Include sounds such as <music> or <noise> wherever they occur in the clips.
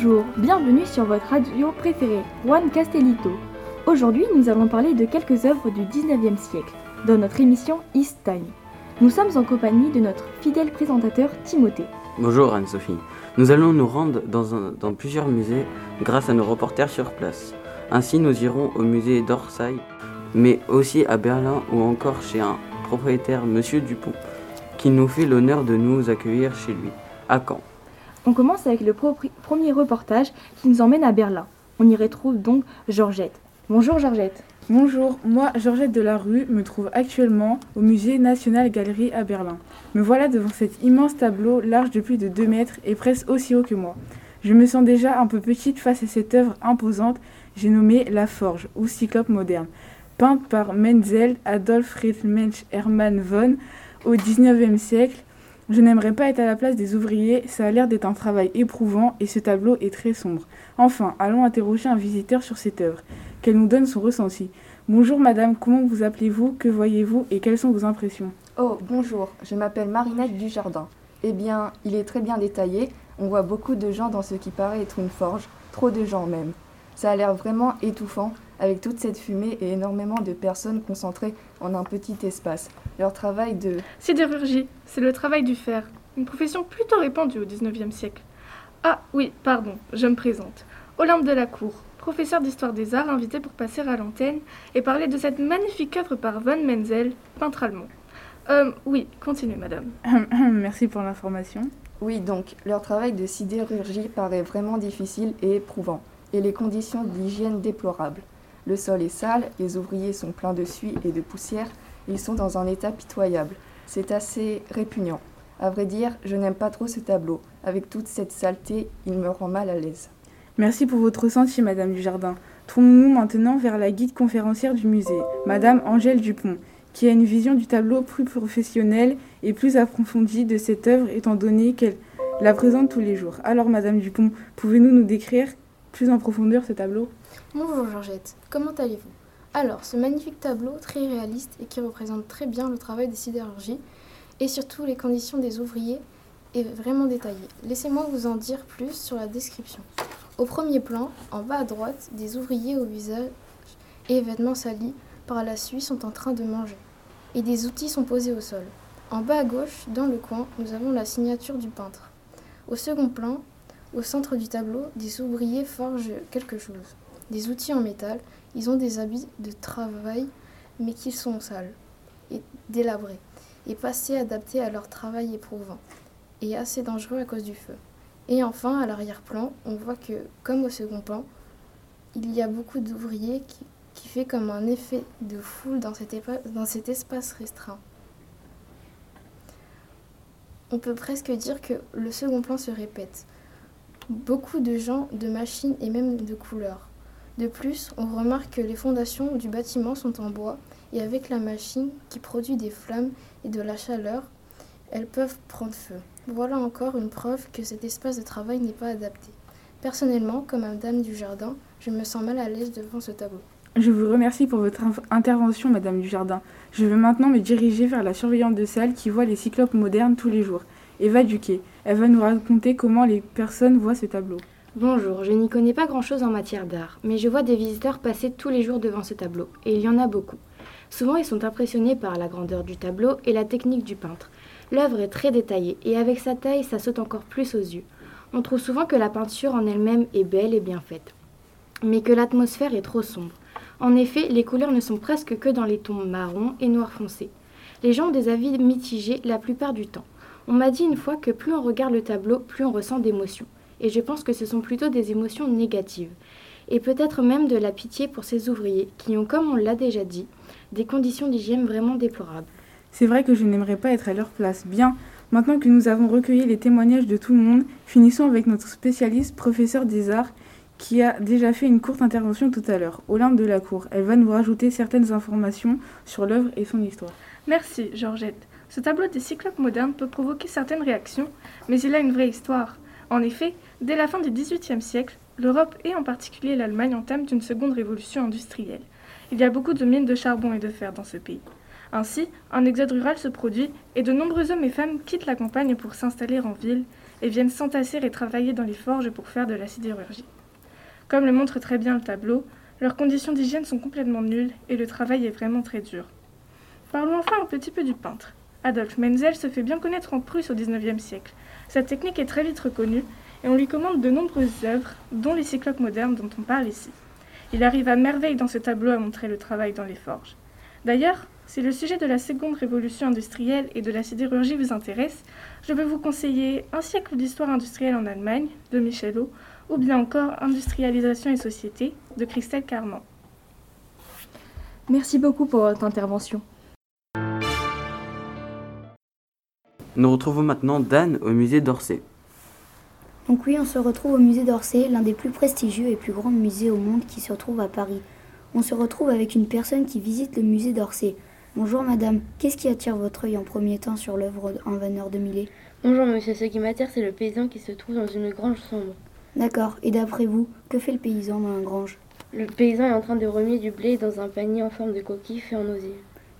Bonjour, bienvenue sur votre radio préférée, Juan Castellito. Aujourd'hui, nous allons parler de quelques œuvres du 19e siècle, dans notre émission East Time. Nous sommes en compagnie de notre fidèle présentateur Timothée. Bonjour Anne-Sophie. Nous allons nous rendre dans, dans plusieurs musées grâce à nos reporters sur place. Ainsi, nous irons au musée d'Orsay, mais aussi à Berlin ou encore chez un propriétaire, Monsieur Dupont, qui nous fait l'honneur de nous accueillir chez lui, à Caen. On commence avec le premier reportage qui nous emmène à Berlin. On y retrouve donc Georgette. Bonjour Georgette. Bonjour, moi Georgette Delarue me trouve actuellement au musée National Gallery à Berlin. Me voilà devant cet immense tableau large de plus de 2 mètres et presque aussi haut que moi. Je me sens déjà un peu petite face à cette œuvre imposante, j'ai nommé La Forge ou Cyclope moderne, peinte par Menzel Adolf Friedrich Hermann von au 19e siècle. Je n'aimerais pas être à la place des ouvriers, ça a l'air d'être un travail éprouvant et ce tableau est très sombre. Enfin, allons interroger un visiteur sur cette œuvre qu'elle nous donne son ressenti. Bonjour madame, comment vous appelez-vous, que voyez-vous et quelles sont vos impressions? Oh, bonjour, je m'appelle Marinette Dujardin. Eh bien, il est très bien détaillé. On voit beaucoup de gens dans ce qui paraît être une forge, trop de gens même. Ça a l'air vraiment étouffant, avec toute cette fumée et énormément de personnes concentrées en un petit espace. Leur travail de... Sidérurgie, c'est le travail du fer, une profession plutôt répandue au XIXe siècle. Ah oui, pardon, je me présente. Olympe de la Cour, professeur d'histoire des arts invité pour passer à l'antenne et parler de cette magnifique œuvre par von Menzel, peintre allemand. Euh, oui, continuez madame. <coughs> Merci pour l'information. Oui, donc, leur travail de sidérurgie paraît vraiment difficile et éprouvant, et les conditions d'hygiène déplorables. Le sol est sale, les ouvriers sont pleins de suie et de poussière, ils sont dans un état pitoyable. C'est assez répugnant. À vrai dire, je n'aime pas trop ce tableau. Avec toute cette saleté, il me rend mal à l'aise. Merci pour votre ressenti madame Dujardin. Tournons-nous maintenant vers la guide conférencière du musée, madame Angèle Dupont, qui a une vision du tableau plus professionnelle et plus approfondie de cette œuvre étant donné qu'elle la présente tous les jours. Alors madame Dupont, pouvez-vous nous décrire plus en profondeur ce tableau? Bonjour Georgette, comment allez-vous? Alors, ce magnifique tableau très réaliste et qui représente très bien le travail des sidérurgies et surtout les conditions des ouvriers est vraiment détaillé. Laissez-moi vous en dire plus sur la description. Au premier plan, en bas à droite, des ouvriers au visage et vêtements salis par la suie sont en train de manger et des outils sont posés au sol. En bas à gauche, dans le coin, nous avons la signature du peintre. Au second plan, au centre du tableau, des ouvriers forgent quelque chose des outils en métal. Ils ont des habits de travail, mais qui sont sales et délabrés, et pas assez adaptés à leur travail éprouvant, et assez dangereux à cause du feu. Et enfin, à l'arrière-plan, on voit que, comme au second plan, il y a beaucoup d'ouvriers qui, qui fait comme un effet de foule dans cet espace restreint. On peut presque dire que le second plan se répète. Beaucoup de gens, de machines et même de couleurs. De plus, on remarque que les fondations du bâtiment sont en bois et avec la machine qui produit des flammes et de la chaleur, elles peuvent prendre feu. Voilà encore une preuve que cet espace de travail n'est pas adapté. Personnellement, comme Madame du Jardin, je me sens mal à l'aise devant ce tableau. Je vous remercie pour votre intervention, Madame Dujardin. Je vais maintenant me diriger vers la surveillante de salle qui voit les cyclopes modernes tous les jours, Eva Duquet. Elle va nous raconter comment les personnes voient ce tableau. Bonjour, je n'y connais pas grand-chose en matière d'art, mais je vois des visiteurs passer tous les jours devant ce tableau, et il y en a beaucoup. Souvent, ils sont impressionnés par la grandeur du tableau et la technique du peintre. L'œuvre est très détaillée, et avec sa taille, ça saute encore plus aux yeux. On trouve souvent que la peinture en elle-même est belle et bien faite, mais que l'atmosphère est trop sombre. En effet, les couleurs ne sont presque que dans les tons marron et noir foncé. Les gens ont des avis mitigés la plupart du temps. On m'a dit une fois que plus on regarde le tableau, plus on ressent d'émotions et je pense que ce sont plutôt des émotions négatives, et peut-être même de la pitié pour ces ouvriers qui ont, comme on l'a déjà dit, des conditions d'hygiène vraiment déplorables. C'est vrai que je n'aimerais pas être à leur place. Bien, maintenant que nous avons recueilli les témoignages de tout le monde, finissons avec notre spécialiste, professeur des arts, qui a déjà fait une courte intervention tout à l'heure, Olympe de la Cour. Elle va nous rajouter certaines informations sur l'œuvre et son histoire. Merci, Georgette. Ce tableau des cyclopes modernes peut provoquer certaines réactions, mais il a une vraie histoire. En effet, dès la fin du XVIIIe siècle, l'Europe et en particulier l'Allemagne entament une seconde révolution industrielle. Il y a beaucoup de mines de charbon et de fer dans ce pays. Ainsi, un exode rural se produit et de nombreux hommes et femmes quittent la campagne pour s'installer en ville et viennent s'entasser et travailler dans les forges pour faire de la sidérurgie. Comme le montre très bien le tableau, leurs conditions d'hygiène sont complètement nulles et le travail est vraiment très dur. Parlons enfin un petit peu du peintre. Adolf Menzel se fait bien connaître en Prusse au XIXe siècle. Sa technique est très vite reconnue et on lui commande de nombreuses œuvres, dont les cyclopes modernes dont on parle ici. Il arrive à merveille dans ce tableau à montrer le travail dans les forges. D'ailleurs, si le sujet de la seconde révolution industrielle et de la sidérurgie vous intéresse, je peux vous conseiller Un siècle d'histoire industrielle en Allemagne de Michelot ou bien encore Industrialisation et société de Christelle Carman. Merci beaucoup pour votre intervention. Nous retrouvons maintenant Dan au musée d'Orsay. Donc oui, on se retrouve au musée d'Orsay, l'un des plus prestigieux et plus grands musées au monde qui se trouve à Paris. On se retrouve avec une personne qui visite le musée d'Orsay. Bonjour madame, qu'est-ce qui attire votre œil en premier temps sur l'œuvre Un vanneur de Millet? Bonjour monsieur, ce qui m'attire c'est le paysan qui se trouve dans une grange sombre. D'accord, et d'après vous, que fait le paysan dans la grange? Le paysan est en train de remuer du blé dans un panier en forme de coquille fait en osier.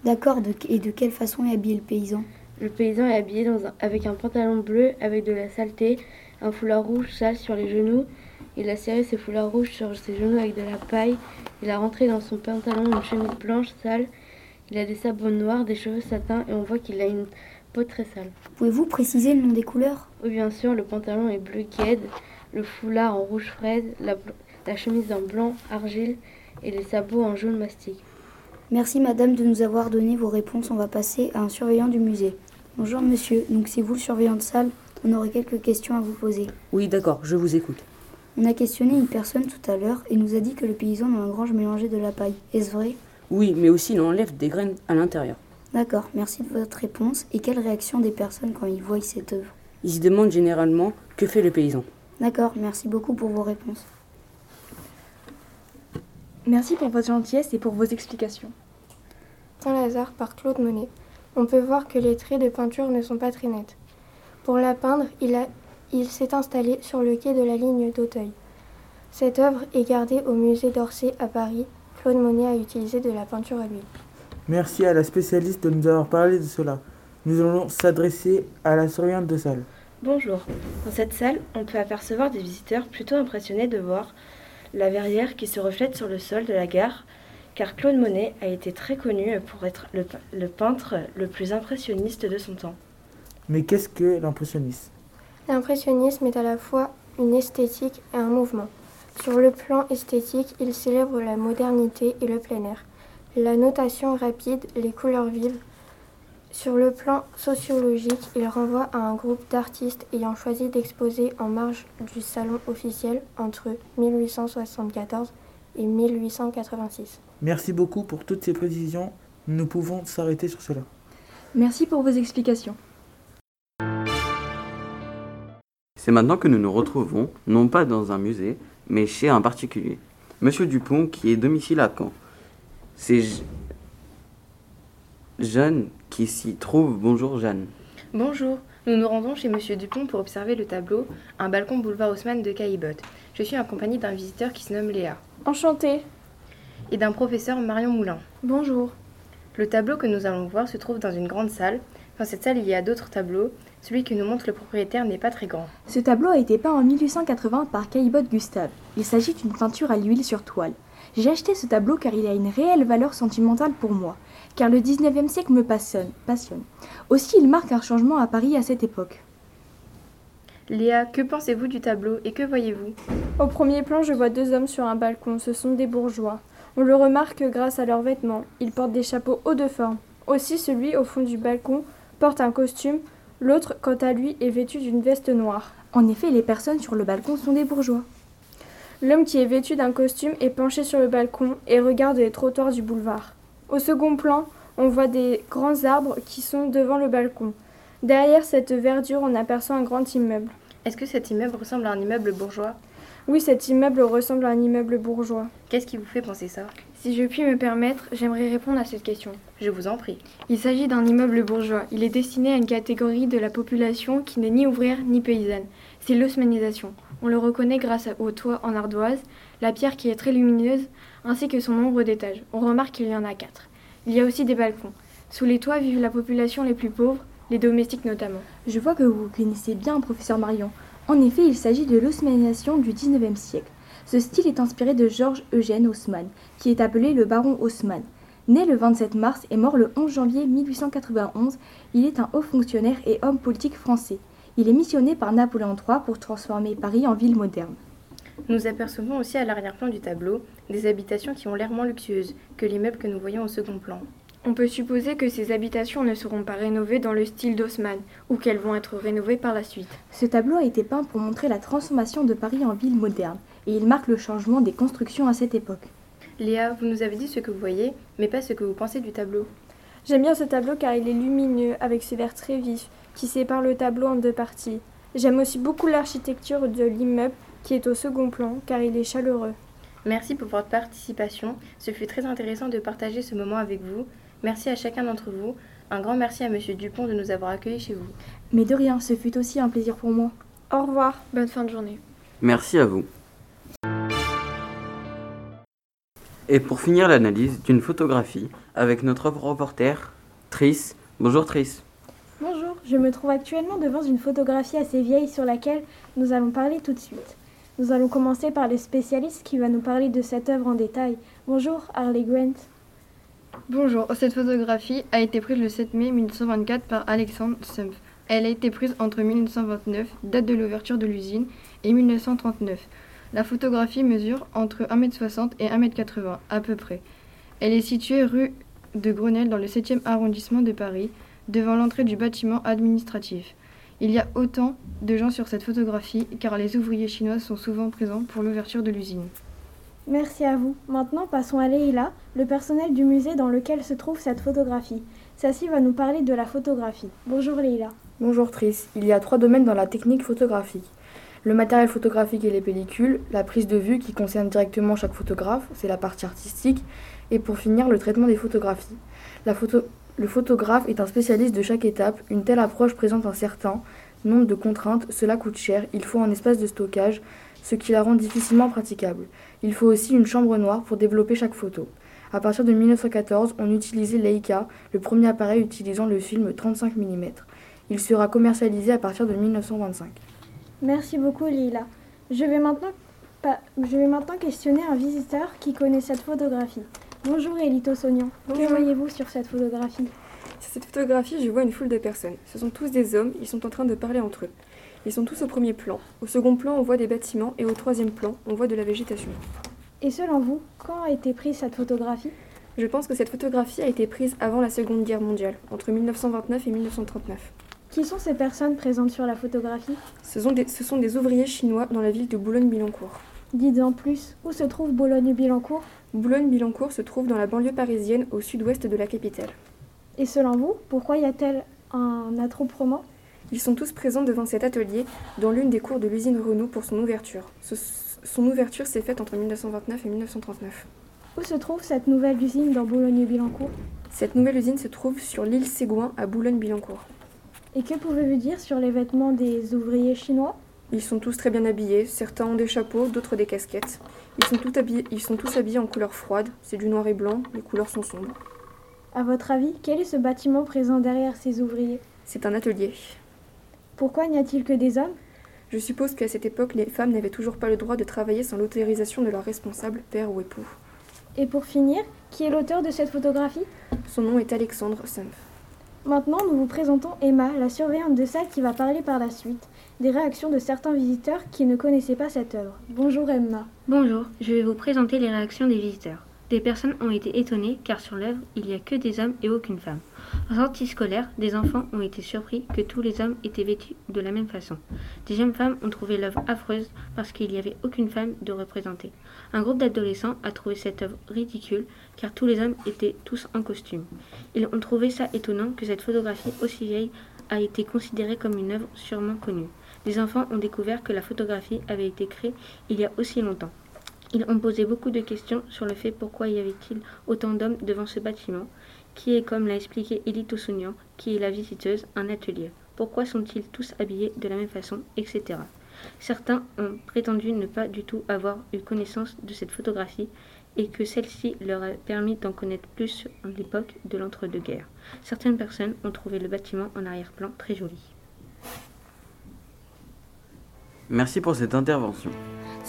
D'accord, et de quelle façon est habillé le paysan? Le paysan est habillé dans un- avec un pantalon bleu avec de la saleté, un foulard rouge sale sur les genoux. Il a serré ses foulards rouges sur ses genoux avec de la paille. Il a rentré dans son pantalon une chemise blanche sale. Il a des sabots noirs, des cheveux satins et on voit qu'il a une peau très sale. Pouvez-vous préciser le nom des couleurs? Oui, bien sûr, le pantalon est bleu guède, le foulard en rouge fraise, la, la chemise en blanc argile et les sabots en jaune mastic. Merci madame de nous avoir donné vos réponses. On va passer à un surveillant du musée. Bonjour monsieur, donc c'est vous le surveillant de salle? On aurait quelques questions à vous poser. Oui, d'accord, je vous écoute. On a questionné une personne tout à l'heure et nous a dit que le paysan dans la grange mélangeait de la paille. Est-ce vrai? Oui, mais aussi il enlève des graines à l'intérieur. D'accord, merci de votre réponse. Et quelle réaction des personnes quand ils voient cette œuvre? Ils se demandent généralement que fait le paysan? D'accord, merci beaucoup pour vos réponses. Merci pour votre gentillesse et pour vos explications. Saint-Lazare par Claude Monet. On peut voir que les traits de peinture ne sont pas très nets. Pour la peindre, il, a- il s'est installé sur le quai de la ligne d'Auteuil. Cette œuvre est gardée au musée d'Orsay à Paris. Claude Monet a utilisé de la peinture à l'huile. Merci à la spécialiste de nous avoir parlé de cela. Nous allons s'adresser à la surveillante de salle. Bonjour. Dans cette salle, on peut apercevoir des visiteurs plutôt impressionnés de voir la verrière qui se reflète sur le sol de la gare, car Claude Monet a été très connu pour être le peintre le plus impressionniste de son temps. Mais qu'est-ce que l'impressionnisme? L'impressionnisme est à la fois une esthétique et un mouvement. Sur le plan esthétique, il célèbre la modernité et le plein air, la notation rapide, les couleurs vives. Sur le plan sociologique, il renvoie à un groupe d'artistes ayant choisi d'exposer en marge du salon officiel entre 1874 et 1886. Merci beaucoup pour toutes ces précisions. Nous pouvons s'arrêter sur cela. Merci pour vos explications. C'est maintenant que nous nous retrouvons, non pas dans un musée, mais chez un particulier. Monsieur Dupont, qui est domicile à Caen. C'est Je- Jeanne qui s'y trouve. Bonjour Jeanne. Bonjour. Nous nous rendons chez Monsieur Dupont pour observer le tableau Un balcon boulevard Haussmann de Caillebotte. Je suis accompagnée d'un visiteur qui se nomme Léa Enchantée. et d'un professeur Marion Moulin. Bonjour. Le tableau que nous allons voir se trouve dans une grande salle. Dans cette salle, il y a d'autres tableaux. Celui que nous montre le propriétaire n'est pas très grand. Ce tableau a été peint en 1880 par Caillebotte Gustave. Il s'agit d'une peinture à l'huile sur toile. J'ai acheté ce tableau car il a une réelle valeur sentimentale pour moi, car le 19e siècle me passionne. passionne. Aussi, il marque un changement à Paris à cette époque. Léa, que pensez-vous du tableau et que voyez-vous? Au premier plan, je vois deux hommes sur un balcon. Ce sont des bourgeois. On le remarque grâce à leurs vêtements. Ils portent des chapeaux hauts de forme. Aussi, celui au fond du balcon porte un costume. L'autre, quant à lui, est vêtu d'une veste noire. En effet, les personnes sur le balcon sont des bourgeois. L'homme qui est vêtu d'un costume est penché sur le balcon et regarde les trottoirs du boulevard. Au second plan, on voit des grands arbres qui sont devant le balcon. Derrière cette verdure, on aperçoit un grand immeuble. Est-ce que cet immeuble ressemble à un immeuble bourgeois? Oui, cet immeuble ressemble à un immeuble bourgeois. Qu'est-ce qui vous fait penser ça? Si je puis me permettre, j'aimerais répondre à cette question. Je vous en prie. Il s'agit d'un immeuble bourgeois. Il est destiné à une catégorie de la population qui n'est ni ouvrière ni paysanne. C'est l'osmanisation. On le reconnaît grâce au toit en ardoise, la pierre qui est très lumineuse, ainsi que son nombre d'étages. On remarque qu'il y en a quatre. Il y a aussi des balcons. Sous les toits vivent la population les plus pauvres. les domestiques notamment. Je vois que vous connaissez bien professeur Marion. En effet, il s'agit de l'osmanisation du XIXe siècle. Ce style est inspiré de Georges Eugène Haussmann, qui est appelé le baron Haussmann. Né le 27 mars et mort le 11 janvier 1891, il est un haut fonctionnaire et homme politique français. Il est missionné par Napoléon III pour transformer Paris en ville moderne. Nous apercevons aussi à l'arrière-plan du tableau des habitations qui ont l'air moins luxueuses que l'immeuble que nous voyons au second plan. On peut supposer que ces habitations ne seront pas rénovées dans le style d'Haussmann ou qu'elles vont être rénovées par la suite. Ce tableau a été peint pour montrer la transformation de Paris en ville moderne et il marque le changement des constructions à cette époque. Léa, vous nous avez dit ce que vous voyez, mais pas ce que vous pensez du tableau. J'aime bien ce tableau car il est lumineux, avec ce vert très vif, qui sépare le tableau en deux parties. J'aime aussi beaucoup l'architecture de l'immeuble qui est au second plan car il est chaleureux. Merci pour votre participation. Ce fut très intéressant de partager ce moment avec vous. Merci à chacun d'entre vous. Un grand merci à Monsieur Dupont de nous avoir accueillis chez vous. Mais de rien, ce fut aussi un plaisir pour moi. Au revoir. Bonne fin de journée. Merci à vous. Et pour finir l'analyse d'une photographie avec notre reporter, Tris. Bonjour Tris. Bonjour, je me trouve actuellement devant une photographie assez vieille sur laquelle nous allons parler tout de suite. Nous allons commencer par le spécialiste qui va nous parler de cette œuvre en détail. Bonjour Harley Grant. Bonjour, cette photographie a été prise le 7 mai 1924 par Alexandre Sumpf. Elle a été prise entre 1929, date de l'ouverture de l'usine, et 1939. La photographie mesure entre 1m60 et 1m80 à peu près. Elle est située rue de Grenelle dans le 7e arrondissement de Paris, devant l'entrée du bâtiment administratif. Il y a autant de gens sur cette photographie car les ouvriers chinois sont souvent présents pour l'ouverture de l'usine. Merci à vous. Maintenant, passons à Leïla, le personnel du musée dans lequel se trouve cette photographie. Sassy va nous parler de la photographie. Bonjour Leïla. Bonjour Tris. Il y a trois domaines dans la technique photographique. Le matériel photographique et les pellicules, la prise de vue qui concerne directement chaque photographe, c'est la partie artistique, et pour finir le traitement des photographies. Le photographe est un spécialiste de chaque étape, une telle approche présente un certain nombre de contraintes, cela coûte cher, il faut un espace de stockage, ce qui la rend difficilement praticable. Il faut aussi une chambre noire pour développer chaque photo. À partir de 1914, on utilisait Leica, le premier appareil utilisant le film 35 mm. Il sera commercialisé à partir de 1925. Merci beaucoup Lila. Je vais maintenant, je vais maintenant questionner un visiteur qui connaît cette photographie. Bonjour Elito Sognan. Que voyez-vous sur cette photographie? Sur cette photographie, je vois une foule de personnes. Ce sont tous des hommes, ils sont en train de parler entre eux. Ils sont tous au premier plan. Au second plan, on voit des bâtiments et au troisième plan, on voit de la végétation. Et selon vous, quand a été prise cette photographie? Je pense que cette photographie a été prise avant la Seconde Guerre mondiale, entre 1929 et 1939. Qui sont ces personnes présentes sur la photographie? Ce sont, des, ce sont des ouvriers chinois dans la ville de Boulogne-Billancourt. Dites en plus, où se trouve Boulogne-Billancourt? Boulogne-Billancourt se trouve dans la banlieue parisienne au sud-ouest de la capitale. Et selon vous, pourquoi y a-t-il un attroupement? Ils sont tous présents devant cet atelier dans l'une des cours de l'usine Renault pour son ouverture. Ce, son ouverture s'est faite entre 1929 et 1939. Où se trouve cette nouvelle usine dans Boulogne-Billancourt? Cette nouvelle usine se trouve sur l'île Ségouin à Boulogne-Billancourt. Et que pouvez-vous dire sur les vêtements des ouvriers chinois? Ils sont tous très bien habillés, certains ont des chapeaux, d'autres des casquettes. Ils sont, tous habillés, ils sont tous habillés en couleur froide, c'est du noir et blanc, les couleurs sont sombres. À votre avis, quel est ce bâtiment présent derrière ces ouvriers? C'est un atelier. Pourquoi n'y a-t-il que des hommes? Je suppose qu'à cette époque, les femmes n'avaient toujours pas le droit de travailler sans l'autorisation de leur responsable, père ou époux. Et pour finir, qui est l'auteur de cette photographie? Son nom est Alexandre Sumpf. Maintenant, nous vous présentons Emma, la surveillante de salle qui va parler par la suite des réactions de certains visiteurs qui ne connaissaient pas cette œuvre. Bonjour Emma. Bonjour, je vais vous présenter les réactions des visiteurs. Des personnes ont été étonnées car sur l'œuvre, il n'y a que des hommes et aucune femme. En sortie scolaire, des enfants ont été surpris que tous les hommes étaient vêtus de la même façon. Des jeunes femmes ont trouvé l'œuvre affreuse parce qu'il n'y avait aucune femme de représentée. Un groupe d'adolescents a trouvé cette œuvre ridicule car tous les hommes étaient tous en costume. Ils ont trouvé ça étonnant que cette photographie aussi vieille a été considérée comme une œuvre sûrement connue. Les enfants ont découvert que la photographie avait été créée il y a aussi longtemps. Ils ont posé beaucoup de questions sur le fait pourquoi y avait-il autant d'hommes devant ce bâtiment, qui est, comme l'a expliqué Elito Sounian, qui est la visiteuse, un atelier. Pourquoi sont-ils tous habillés de la même façon, etc. Certains ont prétendu ne pas du tout avoir eu connaissance de cette photographie et que celle-ci leur a permis d'en connaître plus sur l'époque de l'entre-deux-guerres. Certaines personnes ont trouvé le bâtiment en arrière-plan très joli. Merci pour cette intervention.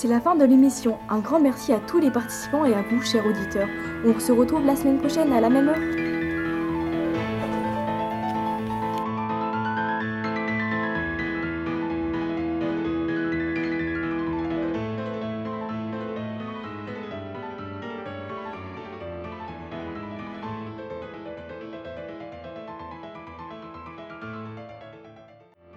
C'est la fin de l'émission. Un grand merci à tous les participants et à vous, chers auditeurs. On se retrouve la semaine prochaine à la même heure.